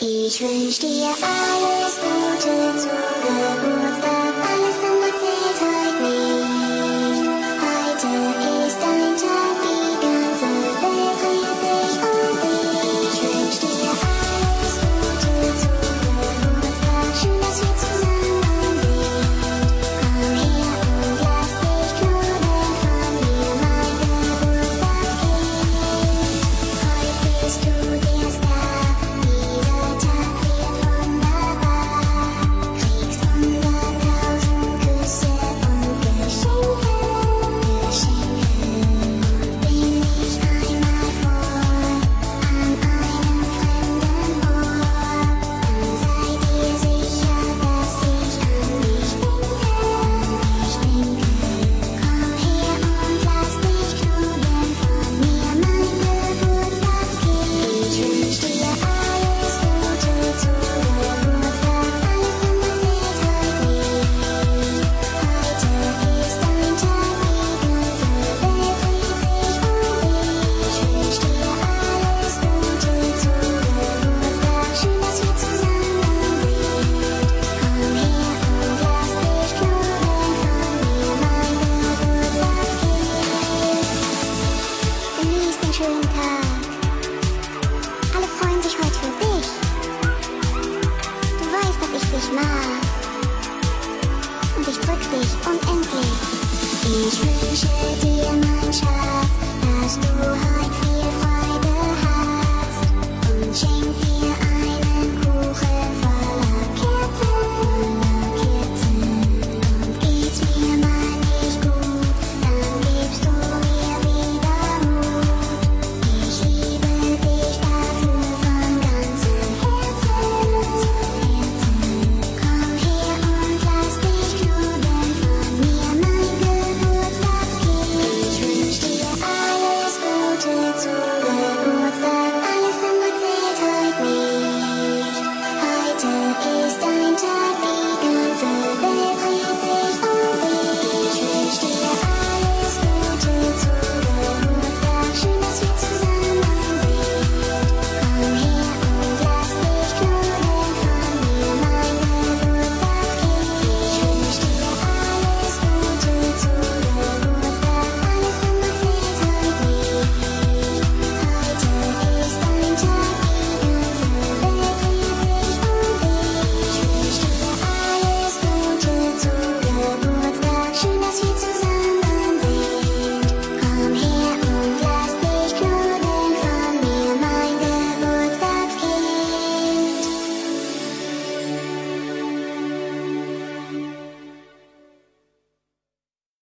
Ich wünsch dir alles Gute zur Geburt. unendlich nah. Und ich drück dich unendlich. Ich wünsche dir mal.